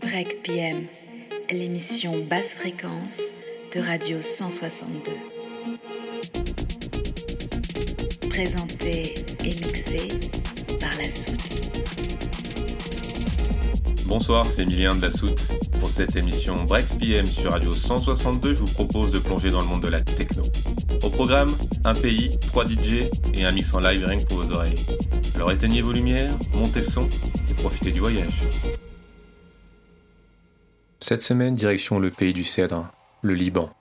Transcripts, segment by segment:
Break PM, l'émission basse fréquence de Radio 162. Présentée et mixée par La Soute. Bonsoir, c'est Emilien de La Soute. Pour cette émission Break PM sur Radio 162, je vous propose de plonger dans le monde de la techno. Au programme, un pays, trois DJ et un mix en live rien pour vos oreilles. Alors éteignez vos lumières, montez le son et profitez du voyage. Cette semaine, direction le pays du cèdre, le Liban.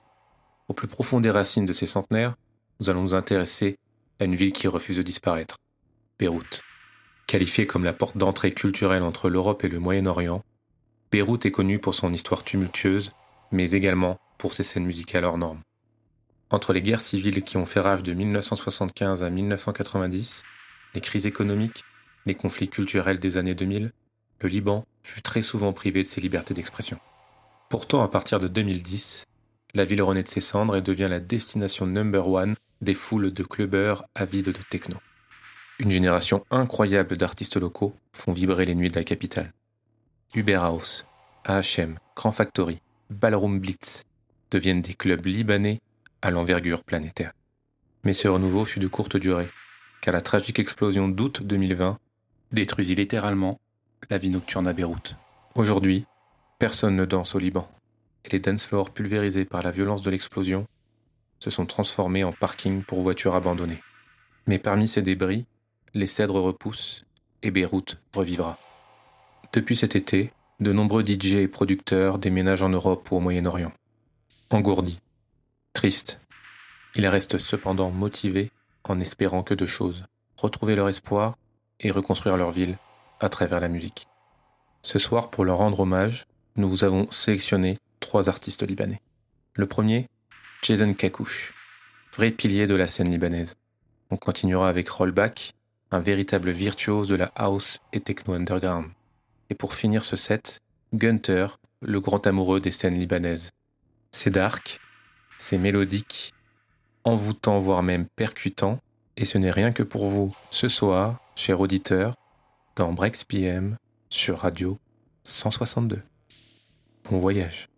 Au plus profond des racines de ces centenaires, nous allons nous intéresser à une ville qui refuse de disparaître, Beyrouth. Qualifiée comme la porte d'entrée culturelle entre l'Europe et le Moyen-Orient, Beyrouth est connue pour son histoire tumultueuse, mais également pour ses scènes musicales hors normes. Entre les guerres civiles qui ont fait rage de 1975 à 1990, les crises économiques, les conflits culturels des années 2000, le Liban fut très souvent privé de ses libertés d'expression. Pourtant, à partir de 2010, la ville renaît de ses cendres et devient la destination number one des foules de clubbers avides de techno. Une génération incroyable d'artistes locaux font vibrer les nuits de la capitale. Uber House, AHM, Grand Factory, Ballroom Blitz deviennent des clubs libanais à l'envergure planétaire. Mais ce renouveau fut de courte durée, car la tragique explosion d'août 2020 détruisit littéralement la vie nocturne à Beyrouth. Aujourd'hui, personne ne danse au Liban, et les dance floors pulvérisés par la violence de l'explosion se sont transformés en parking pour voitures abandonnées. Mais parmi ces débris, les cèdres repoussent et Beyrouth revivra. Depuis cet été, de nombreux DJ et producteurs déménagent en Europe ou au Moyen-Orient. Engourdis, tristes, ils restent cependant motivés en espérant que deux choses retrouver leur espoir et reconstruire leur ville à travers la musique. Ce soir, pour leur rendre hommage, nous vous avons sélectionné trois artistes libanais. Le premier, Jason Kakouche, vrai pilier de la scène libanaise. On continuera avec Rollback, un véritable virtuose de la house et techno underground. Et pour finir ce set, Gunter, le grand amoureux des scènes libanaises. C'est dark, c'est mélodique, envoûtant voire même percutant, et ce n'est rien que pour vous ce soir, chers auditeurs, dans Brex PM sur Radio 162. Bon voyage.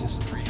Genesis 3.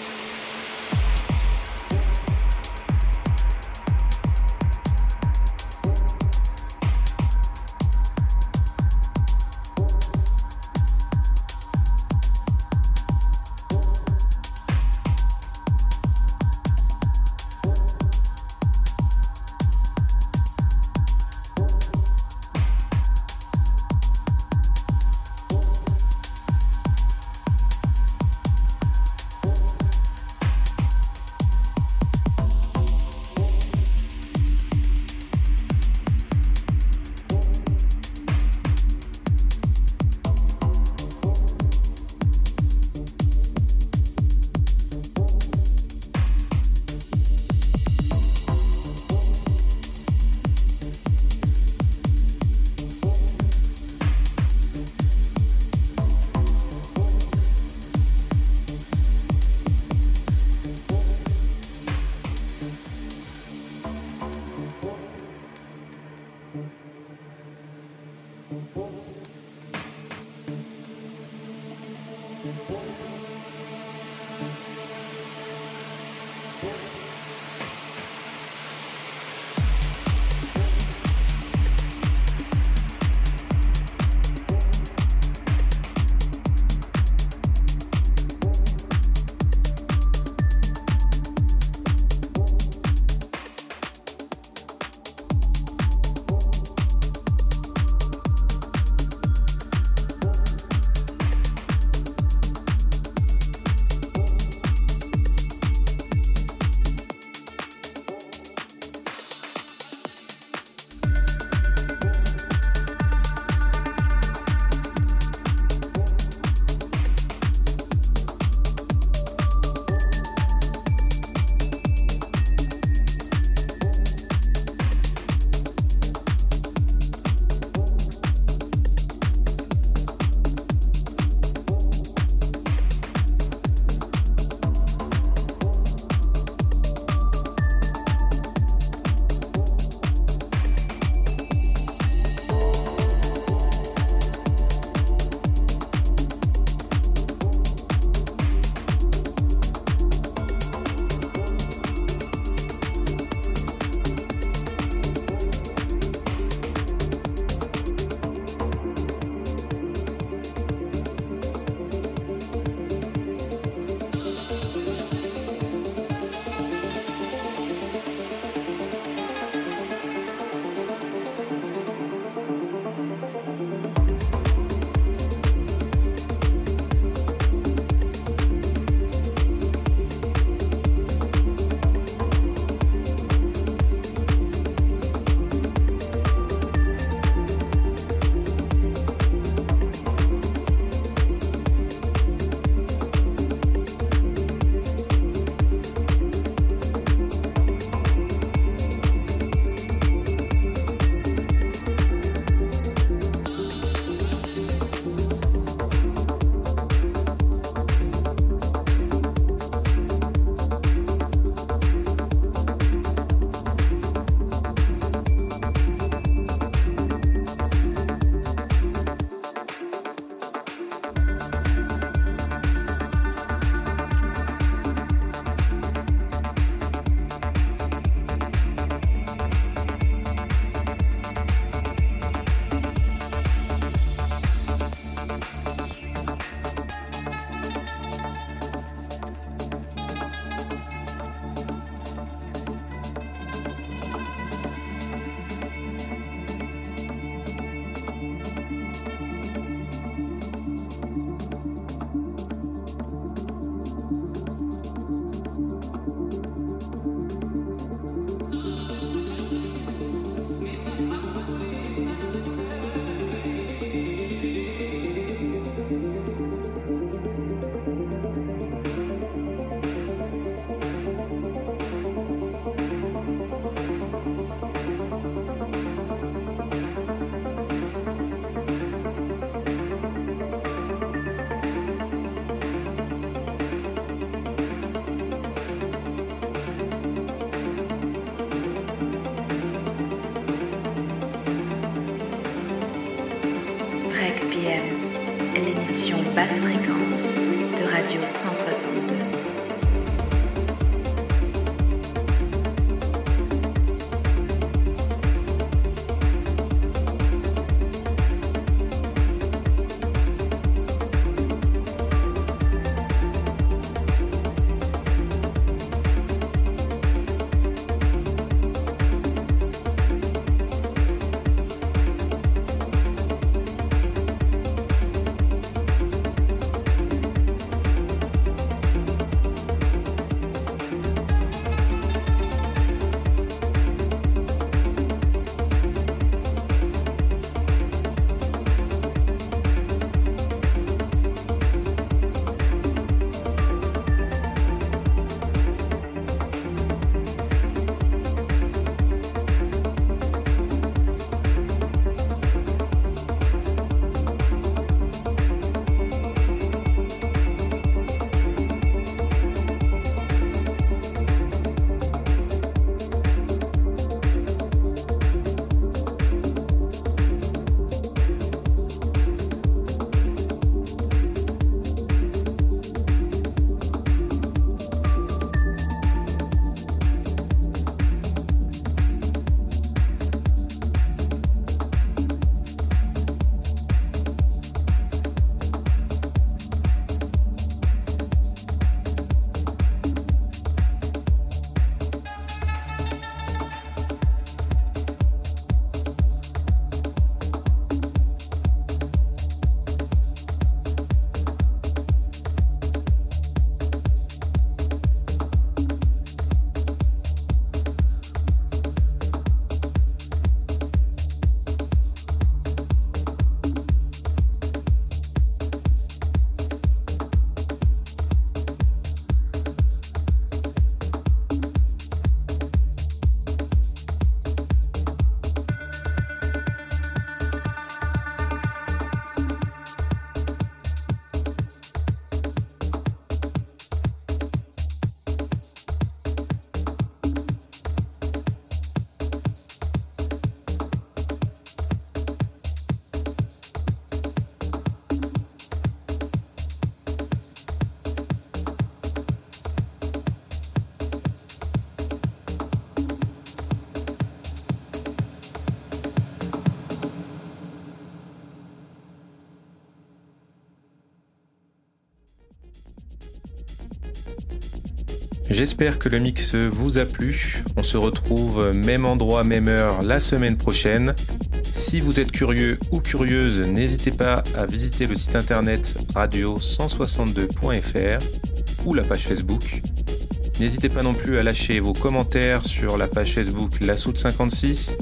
Basse J'espère que le mix vous a plu. On se retrouve même endroit, même heure la semaine prochaine. Si vous êtes curieux ou curieuse, n'hésitez pas à visiter le site internet radio162.fr ou la page Facebook. N'hésitez pas non plus à lâcher vos commentaires sur la page Facebook La Soute 56.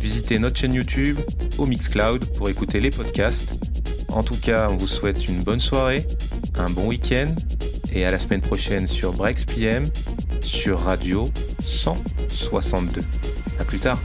Visitez notre chaîne YouTube au Mixcloud pour écouter les podcasts. En tout cas, on vous souhaite une bonne soirée, un bon week-end et à la semaine prochaine sur Breaks PM sur Radio 162. À plus tard.